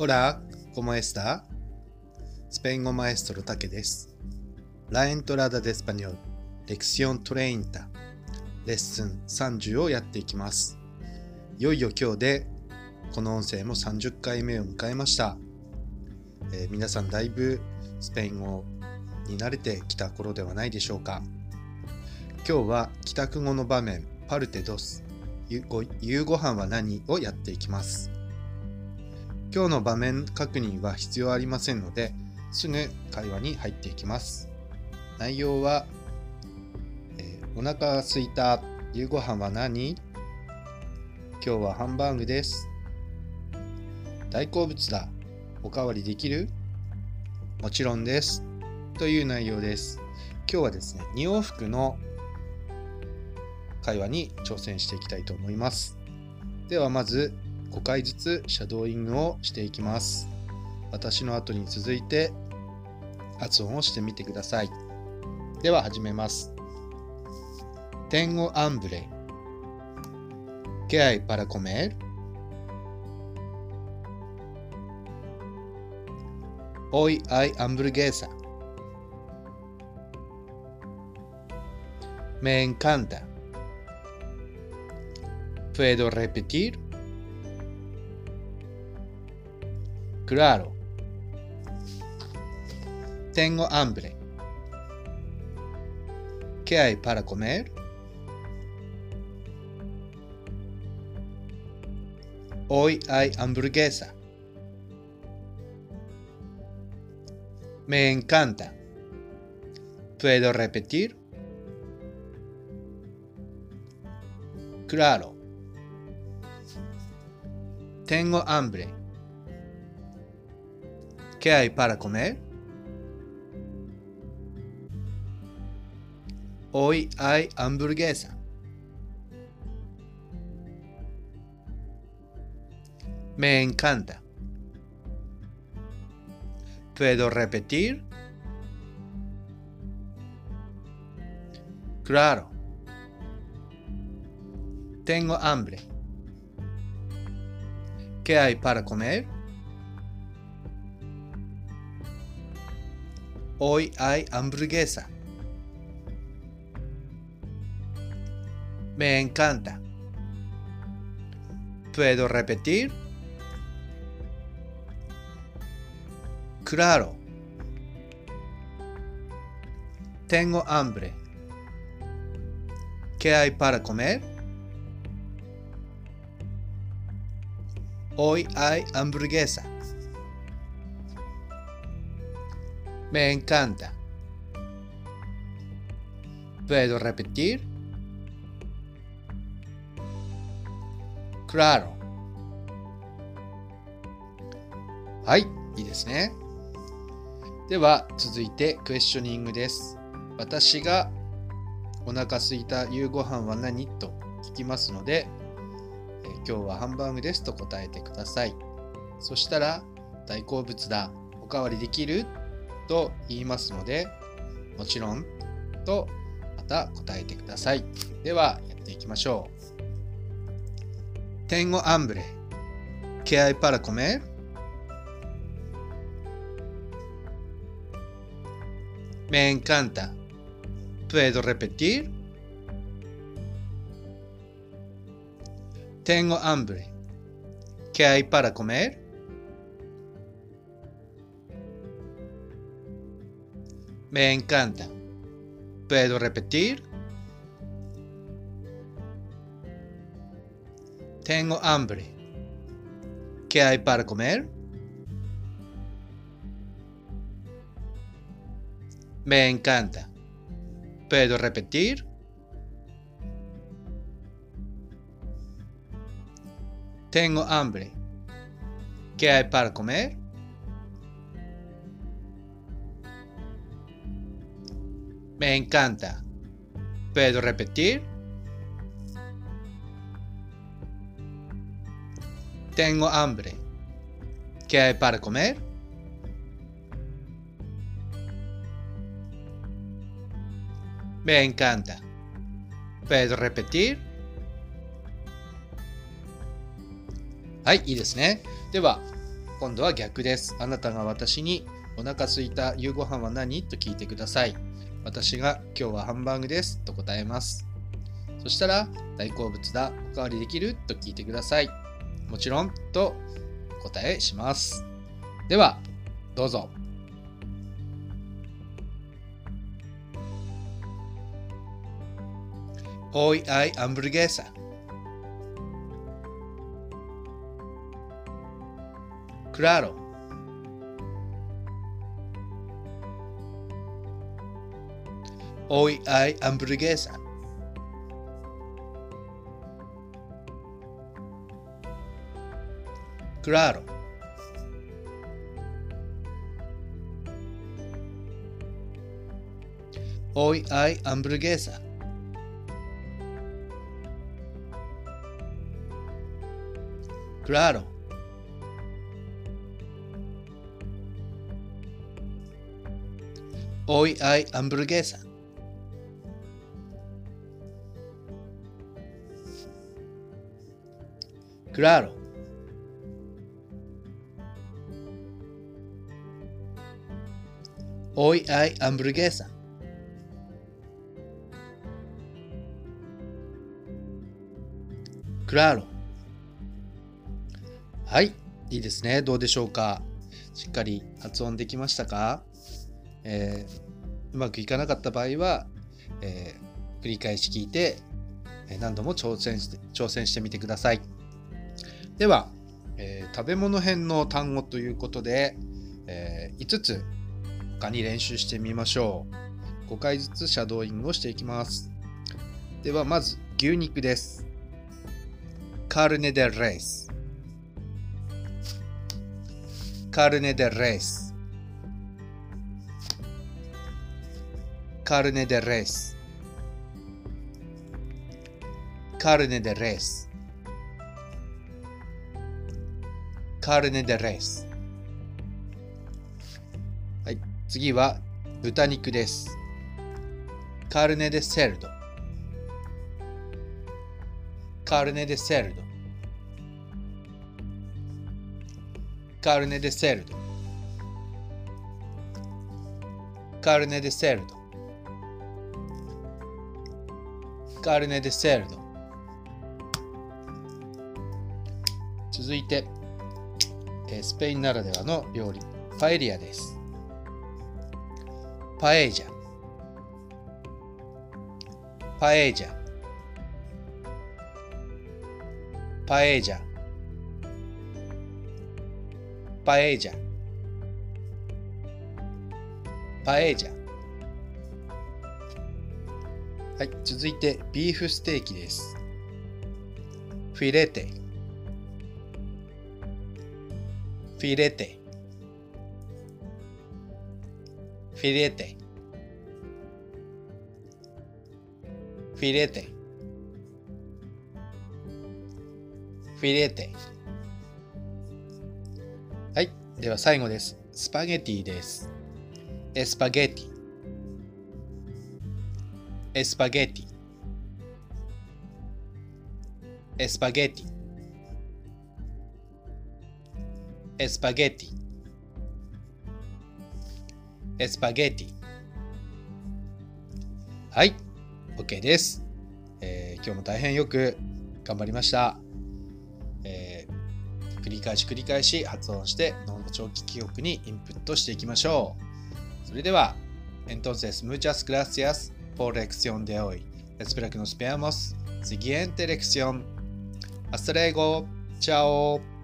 Hola, ¿cómo está? スペイン語マエストロタケです。La entrada de español, lección 30, レッスン30をやっていきます。いよいよ今日でこの音声も30回目を迎えました。えー皆さんだいぶスペイン語に慣れてきた頃ではないでしょうか。今日は帰宅後の場面、パルテドス、ゆご夕ご飯は何をやっていきます。今日の場面確認は必要ありませんので、すぐ会話に入っていきます。内容は、えーお腹が空いた夕ご飯は何？今日はハンバーグです。大好物だ。おかわりできる？もちろんです。という内容です。今日はですね、2往復の会話に挑戦していきたいと思います。ではまず5回ずつシャドーイングをしていきます。私の後に続いて発音をしてみてください。では始めます。Tengo hambre. ¿Qué hay para comer? Hoy hay hamburguesa. Me encanta. ¿Puedo repetir? Claro. Tengo hambre. ¿Qué hay para comer? Hoy hay hamburguesa. Me encanta. ¿Puedo repetir? Claro. Tengo hambre. ¿Qué hay para comer? Hoy hay hamburguesa. Me encanta. ¿Puedo repetir? Claro. Tengo hambre. ¿Qué hay para comer? Hoy hay hamburguesa. Me encanta. ¿Puedo repetir? Claro. Tengo hambre. ¿Qué hay para comer? Hoy hay hamburguesa. Me encanta. ¿Puedo repetir? Claro. はい、いいですね。では、続いてクエスチョニングです。私がお腹すいた夕ご飯は何と聞きますので、え今日はハンバーグですと答えてください。そしたら、大好物だ、おかわりできると言いますので、もちろんとまた答えてください。では、やっていきましょう。Tengo hambre. ¿Qué hay para comer? Me encanta. ¿Puedo repetir? Tengo hambre. ¿Qué hay para comer? Me encanta. ¿Puedo repetir? Tengo hambre. ¿Qué hay para comer? Me encanta. ¿Puedo repetir? Tengo hambre. ¿Qué hay para comer? Me encanta. ¿Puedo repetir? Tengo hambre. ¿Qué hay para comer? Me encanta. ¿Puedo repetir? はい、いいですね。では、今度は逆です。あなたが私にお腹すいた夕ご飯は何と聞いてください。私が今日はハンバーグですと答えます。そしたら大好物だ、おかわりできると聞いてください。もちろんと答えします。では、どうぞ。Hoy hay hamburguesa. Claro. Hoy hay hamburguesa. Claro. Hoy hay hamburguesa. Claro. Hoy hay hamburguesa. Claro. Hoy hay hamburguesa. Claro. はい、いいですね。どうでしょうか。しっかり発音できましたか、えー、うまくいかなかった場合は、えー、繰り返し聞いて、何度も挑戦して挑戦してみてください。では、えー、食べ物編の単語ということで、え5つ他に練習してみましょう。5回ずつシャドーイングをしていきます。では、まず牛肉です。カルネ・デ・レース。carne de res carne de res carne de res carne de res はい、次は豚肉です。carne de cerdo carne de cerdo carne de cerdo carne de cerdo carne de cerdo 続いてスペインならではの料理。パエリアです。パエージャ。パエージャ。パエージャ。paella paella はい、続いてビーフステーキです。フィレテ。フィレテフィレテフィレテフィレテはい。では最後です。スパゲティです。エスパゲティ。Espagueti. Espagueti. Espagueti. Espagueti.はい。OK です。えー、今日も大変よく頑張りました。えー繰り返し繰り返し発音して脳の長期記憶にインプットしていきましょう。それでは、entonces muchas gracias por lección de hoy. Espero que nos veamos siguiente lección. Hasta luego. Chao.